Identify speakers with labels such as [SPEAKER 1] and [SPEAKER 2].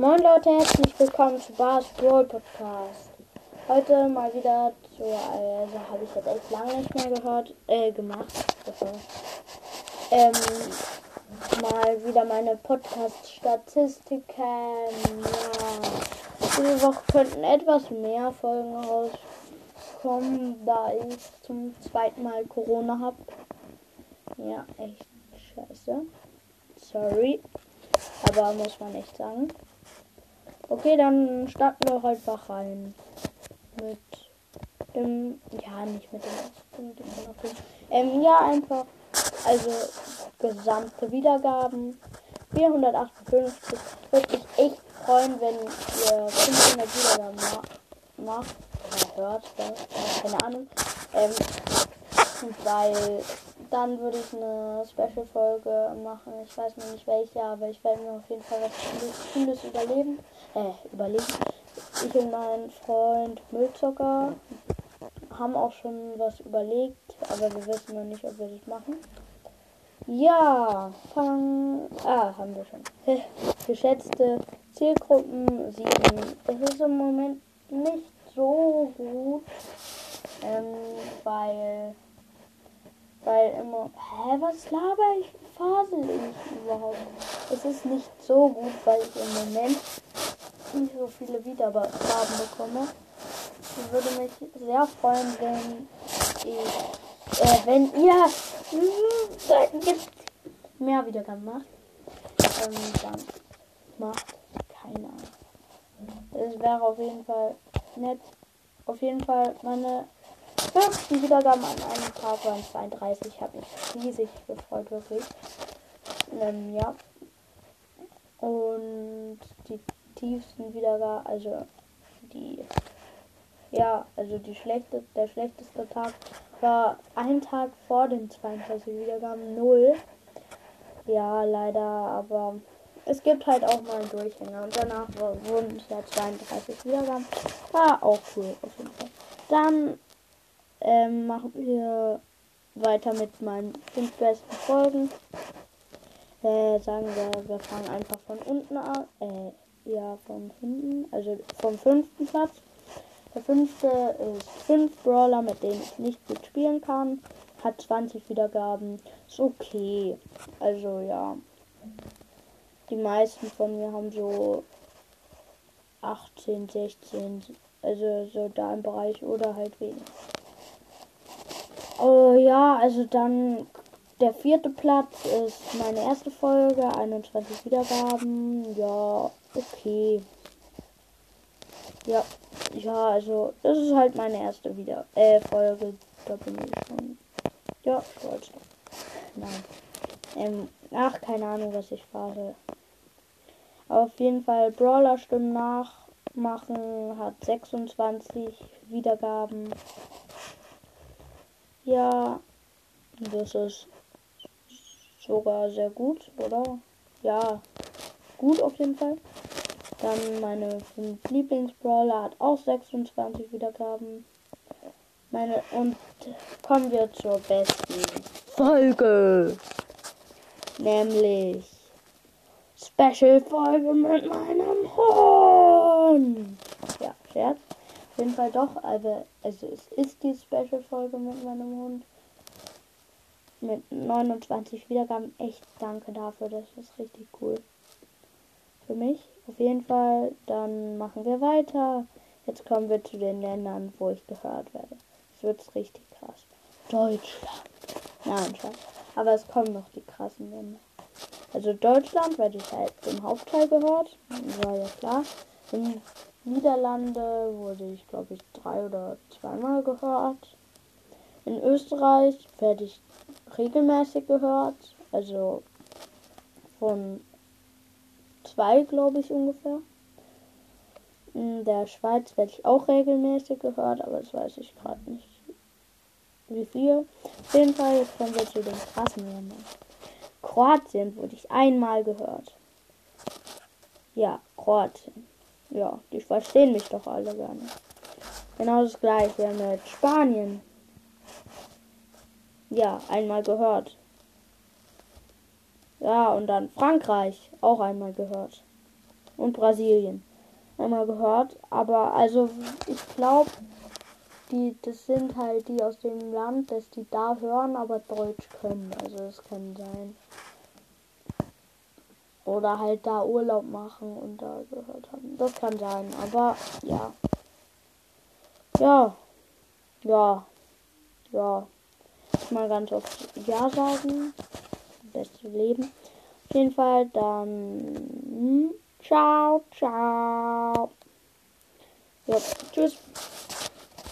[SPEAKER 1] Moin Leute, herzlich willkommen zu Bars Brawl Podcast. Heute mal wieder zu, also habe ich jetzt echt lange nicht mehr gehört, äh, gemacht. Also, ähm, mal wieder meine Podcast-Statistiken. Ja, diese Woche könnten etwas mehr Folgen rauskommen, da ich zum zweiten Mal Corona habe. Ja, echt scheiße. Sorry. Aber muss man echt sagen. Okay, dann starten wir einfach rein. Mit dem. Ja, nicht mit dem. Mit dem ähm, ja, einfach. Also, gesamte Wiedergaben. 458. Würde mich echt freuen, wenn ihr 500 Wiedergaben ma macht. Oder hört. Keine Ahnung. Ähm, weil dann würde ich eine Special-Folge machen. Ich weiß noch nicht welche, aber ich werde mir auf jeden Fall was Cooles überleben. Äh, überlegen. Ich und mein Freund Müllzocker haben auch schon was überlegt, aber wir wissen noch nicht, ob wir das machen. Ja, fangen. Ah, haben wir schon. Geschätzte Zielgruppen 7. Das ist im Moment nicht so gut, ähm, weil weil immer, hä, was laber ich? Fasel ich überhaupt? Es ist nicht so gut, weil ich im Moment nicht so viele Wiedergaben bekomme. Ich würde mich sehr freuen, wenn ich, äh, wenn ihr mehr Wiedergaben macht. Ähm, dann macht keine Ahnung. Es wäre auf jeden Fall nett. Auf jeden Fall meine höchsten Wiedergaben an einem Tag waren 32. Ich habe mich riesig gefreut, wirklich. Ähm, ja. Und die tiefsten Wiedergaben, also die, ja, also die schlechte, der schlechteste Tag war ein Tag vor den 32 Wiedergaben, 0. Ja, leider, aber es gibt halt auch mal einen Durchhänger. Und danach wurden es ja 32 Wiedergaben. War auch cool, auf jeden Fall. Dann ähm, machen wir weiter mit meinen fünf besten Folgen. Äh, sagen wir, wir fangen einfach von unten an. Äh, ja, von hinten, also vom fünften Platz. Der fünfte ist fünf Brawler, mit denen ich nicht gut spielen kann. Hat 20 Wiedergaben. Ist okay. Also ja. Die meisten von mir haben so 18, 16, also so da im Bereich oder halt weniger. Oh ja, also dann der vierte Platz ist meine erste Folge, 21 Wiedergaben. Ja, okay. Ja, ja, also das ist halt meine erste Wieder äh, Folge. Da bin ich schon. Ja, stolz. Nein. Ähm, ach, keine Ahnung, was ich fahre. Auf jeden Fall Brawler Stimmen nachmachen hat 26 Wiedergaben. Ja, das ist sogar sehr gut, oder? Ja, gut auf jeden Fall. Dann meine 5 Lieblingsbrawler hat auch 26 Wiedergaben. Meine und kommen wir zur besten Folge. Nämlich Special Folge mit meinem Hund. Ja, Scherz jeden Fall doch, also, also es ist die Special-Folge mit meinem Hund. Mit 29 Wiedergaben. Echt danke dafür, das ist richtig cool. Für mich. Auf jeden Fall, dann machen wir weiter. Jetzt kommen wir zu den Ländern, wo ich gehört werde. Es wird richtig krass. Deutschland. Nein, Schatz. Aber es kommen noch die krassen Länder. Also Deutschland werde ich halt im Hauptteil gehört. War ja klar. In Niederlande wurde ich, glaube ich, drei oder zweimal gehört. In Österreich werde ich regelmäßig gehört. Also von zwei, glaube ich, ungefähr. In der Schweiz werde ich auch regelmäßig gehört, aber das weiß ich gerade nicht. Wie viel? Auf jeden Fall, jetzt kommen wir zu den krassen Ländern. Kroatien wurde ich einmal gehört. Ja, Kroatien. Ja, die verstehen mich doch alle nicht. Genau das gleiche mit Spanien. Ja, einmal gehört. Ja, und dann Frankreich, auch einmal gehört. und Brasilien einmal gehört. Aber also ich glaube, die, das sind halt die aus dem Land, dass die da hören, aber Deutsch können. Also das kann sein. Oder halt da Urlaub machen und da gehört haben. Das kann sein, aber ja. Ja. Ja. Ja. Mal ganz oft Ja sagen. Beste Leben. Auf jeden Fall dann. Ciao, ciao. Ja, tschüss.